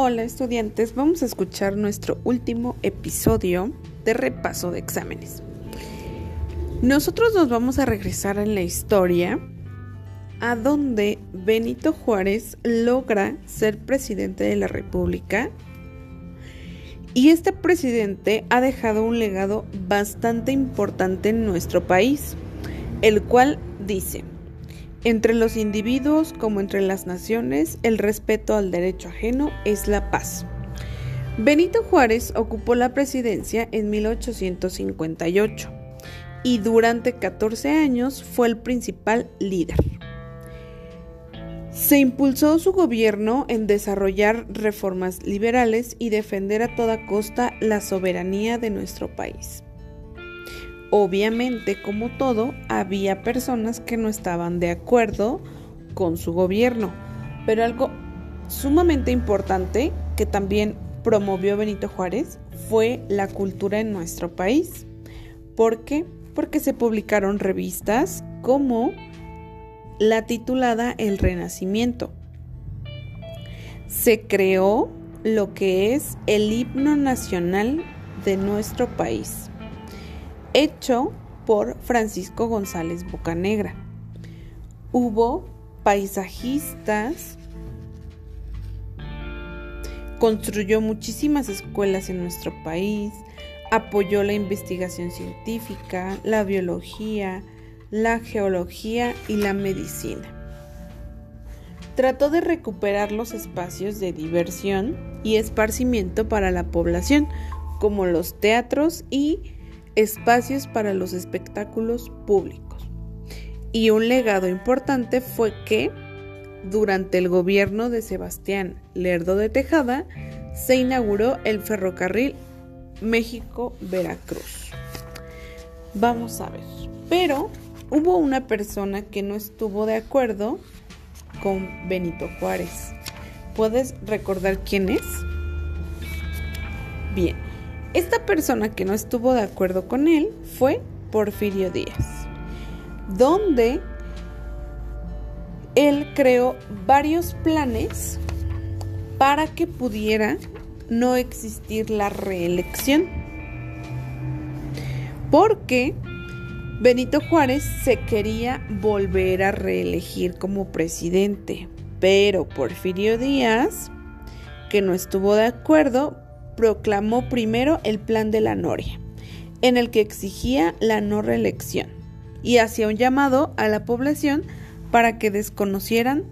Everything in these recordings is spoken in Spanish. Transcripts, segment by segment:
Hola estudiantes, vamos a escuchar nuestro último episodio de repaso de exámenes. Nosotros nos vamos a regresar en la historia a donde Benito Juárez logra ser presidente de la República y este presidente ha dejado un legado bastante importante en nuestro país, el cual dice, entre los individuos como entre las naciones, el respeto al derecho ajeno es la paz. Benito Juárez ocupó la presidencia en 1858 y durante 14 años fue el principal líder. Se impulsó su gobierno en desarrollar reformas liberales y defender a toda costa la soberanía de nuestro país. Obviamente, como todo, había personas que no estaban de acuerdo con su gobierno, pero algo sumamente importante que también promovió Benito Juárez fue la cultura en nuestro país. ¿Por qué? Porque se publicaron revistas como la titulada El Renacimiento. Se creó lo que es el himno nacional de nuestro país hecho por Francisco González Bocanegra. Hubo paisajistas, construyó muchísimas escuelas en nuestro país, apoyó la investigación científica, la biología, la geología y la medicina. Trató de recuperar los espacios de diversión y esparcimiento para la población, como los teatros y espacios para los espectáculos públicos. Y un legado importante fue que, durante el gobierno de Sebastián Lerdo de Tejada, se inauguró el ferrocarril México-Veracruz. Vamos a ver. Pero hubo una persona que no estuvo de acuerdo con Benito Juárez. ¿Puedes recordar quién es? Bien, esta persona que no estuvo de acuerdo con él fue Porfirio Díaz, donde él creó varios planes para que pudiera no existir la reelección. Porque Benito Juárez se quería volver a reelegir como presidente, pero Porfirio Díaz, que no estuvo de acuerdo, proclamó primero el Plan de la Noria, en el que exigía la no reelección y hacía un llamado a la población para que desconocieran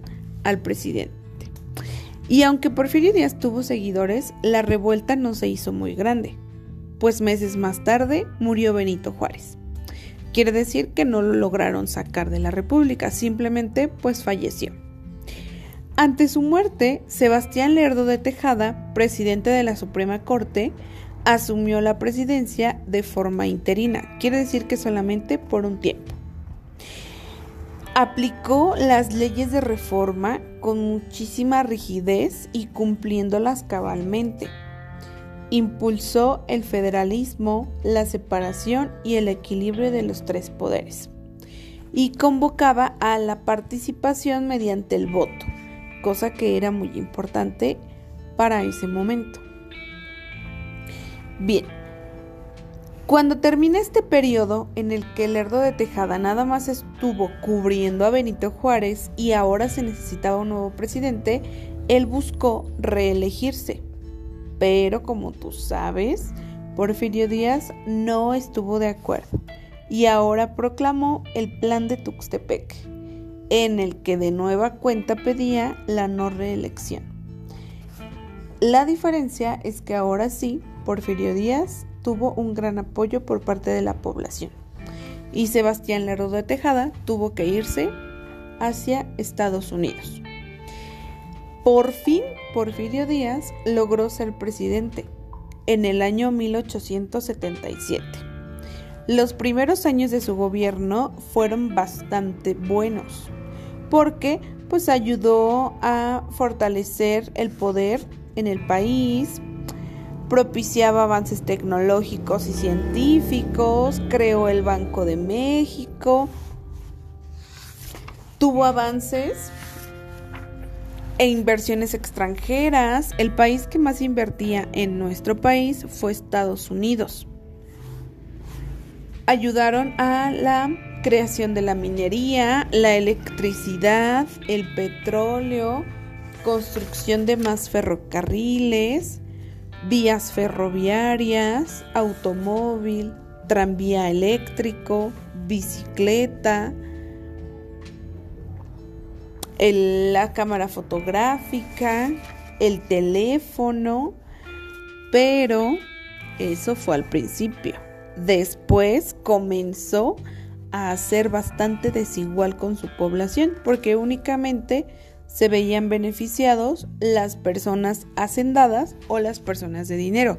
al presidente. Y aunque Porfirio Díaz tuvo seguidores, la revuelta no se hizo muy grande, pues meses más tarde murió Benito Juárez. Quiere decir que no lo lograron sacar de la República, simplemente pues falleció. Ante su muerte, Sebastián Lerdo de Tejada, presidente de la Suprema Corte, asumió la presidencia de forma interina, quiere decir que solamente por un tiempo. Aplicó las leyes de reforma con muchísima rigidez y cumpliéndolas cabalmente. Impulsó el federalismo, la separación y el equilibrio de los tres poderes. Y convocaba a la participación mediante el voto cosa que era muy importante para ese momento. Bien, cuando termina este periodo en el que Lerdo de Tejada nada más estuvo cubriendo a Benito Juárez y ahora se necesitaba un nuevo presidente, él buscó reelegirse. Pero como tú sabes, Porfirio Díaz no estuvo de acuerdo y ahora proclamó el plan de Tuxtepec en el que de nueva cuenta pedía la no reelección. La diferencia es que ahora sí, Porfirio Díaz tuvo un gran apoyo por parte de la población y Sebastián Lerdo de Tejada tuvo que irse hacia Estados Unidos. Por fin, Porfirio Díaz logró ser presidente en el año 1877. Los primeros años de su gobierno fueron bastante buenos porque pues ayudó a fortalecer el poder en el país, propiciaba avances tecnológicos y científicos, creó el Banco de México, tuvo avances e inversiones extranjeras. El país que más invertía en nuestro país fue Estados Unidos. Ayudaron a la creación de la minería, la electricidad, el petróleo, construcción de más ferrocarriles, vías ferroviarias, automóvil, tranvía eléctrico, bicicleta, la cámara fotográfica, el teléfono, pero eso fue al principio. Después comenzó a ser bastante desigual con su población porque únicamente se veían beneficiados las personas hacendadas o las personas de dinero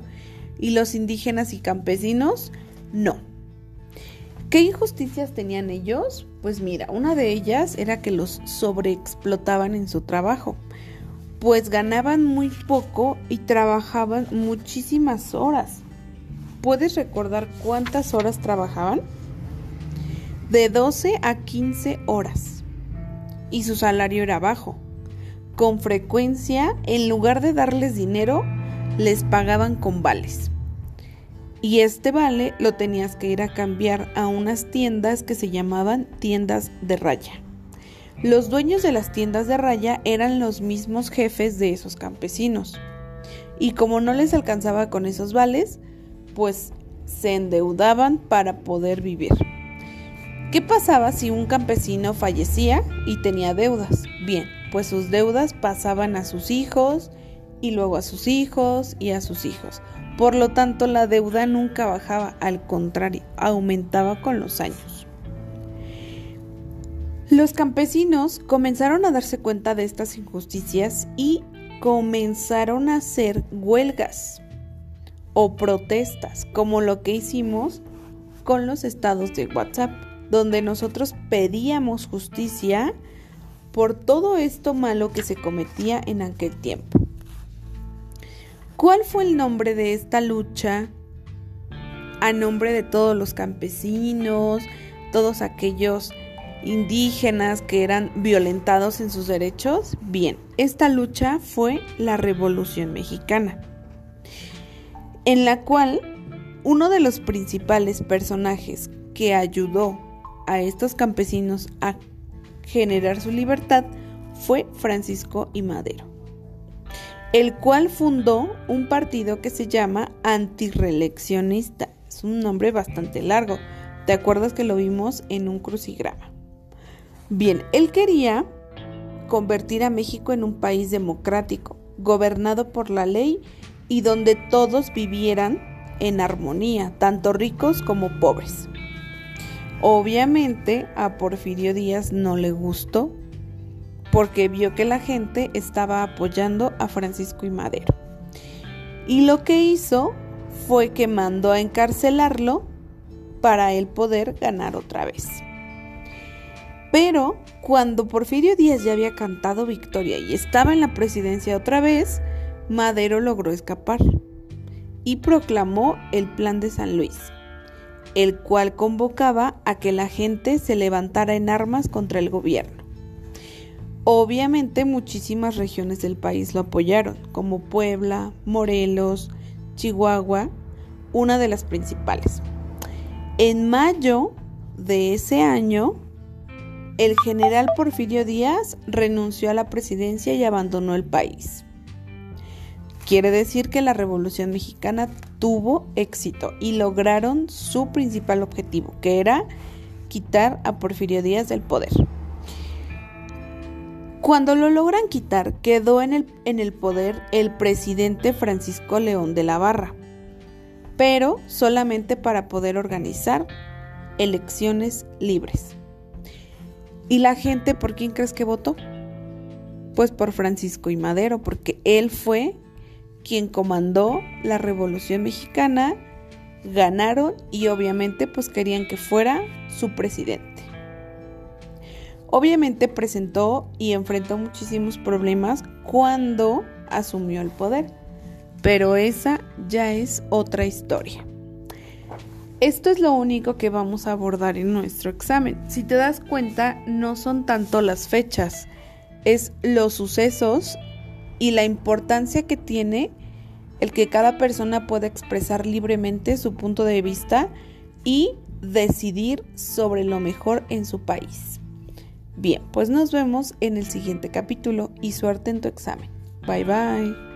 y los indígenas y campesinos no. ¿Qué injusticias tenían ellos? Pues mira, una de ellas era que los sobreexplotaban en su trabajo, pues ganaban muy poco y trabajaban muchísimas horas. ¿Puedes recordar cuántas horas trabajaban? De 12 a 15 horas. Y su salario era bajo. Con frecuencia, en lugar de darles dinero, les pagaban con vales. Y este vale lo tenías que ir a cambiar a unas tiendas que se llamaban tiendas de raya. Los dueños de las tiendas de raya eran los mismos jefes de esos campesinos. Y como no les alcanzaba con esos vales, pues se endeudaban para poder vivir. ¿Qué pasaba si un campesino fallecía y tenía deudas? Bien, pues sus deudas pasaban a sus hijos y luego a sus hijos y a sus hijos. Por lo tanto, la deuda nunca bajaba, al contrario, aumentaba con los años. Los campesinos comenzaron a darse cuenta de estas injusticias y comenzaron a hacer huelgas o protestas, como lo que hicimos con los estados de WhatsApp, donde nosotros pedíamos justicia por todo esto malo que se cometía en aquel tiempo. ¿Cuál fue el nombre de esta lucha a nombre de todos los campesinos, todos aquellos indígenas que eran violentados en sus derechos? Bien, esta lucha fue la Revolución Mexicana, en la cual uno de los principales personajes que ayudó a estos campesinos a generar su libertad fue Francisco y Madero el cual fundó un partido que se llama Antireleccionista. Es un nombre bastante largo. ¿Te acuerdas que lo vimos en un crucigrama? Bien, él quería convertir a México en un país democrático, gobernado por la ley y donde todos vivieran en armonía, tanto ricos como pobres. Obviamente a Porfirio Díaz no le gustó porque vio que la gente estaba apoyando a Francisco y Madero. Y lo que hizo fue que mandó a encarcelarlo para él poder ganar otra vez. Pero cuando Porfirio Díaz ya había cantado victoria y estaba en la presidencia otra vez, Madero logró escapar y proclamó el Plan de San Luis, el cual convocaba a que la gente se levantara en armas contra el gobierno. Obviamente muchísimas regiones del país lo apoyaron, como Puebla, Morelos, Chihuahua, una de las principales. En mayo de ese año, el general Porfirio Díaz renunció a la presidencia y abandonó el país. Quiere decir que la Revolución Mexicana tuvo éxito y lograron su principal objetivo, que era quitar a Porfirio Díaz del poder. Cuando lo logran quitar, quedó en el, en el poder el presidente Francisco León de la Barra, pero solamente para poder organizar elecciones libres. ¿Y la gente por quién crees que votó? Pues por Francisco y Madero, porque él fue quien comandó la Revolución Mexicana, ganaron y obviamente pues querían que fuera su presidente. Obviamente presentó y enfrentó muchísimos problemas cuando asumió el poder, pero esa ya es otra historia. Esto es lo único que vamos a abordar en nuestro examen. Si te das cuenta, no son tanto las fechas, es los sucesos y la importancia que tiene el que cada persona pueda expresar libremente su punto de vista y decidir sobre lo mejor en su país. Bien, pues nos vemos en el siguiente capítulo y suerte en tu examen. Bye bye.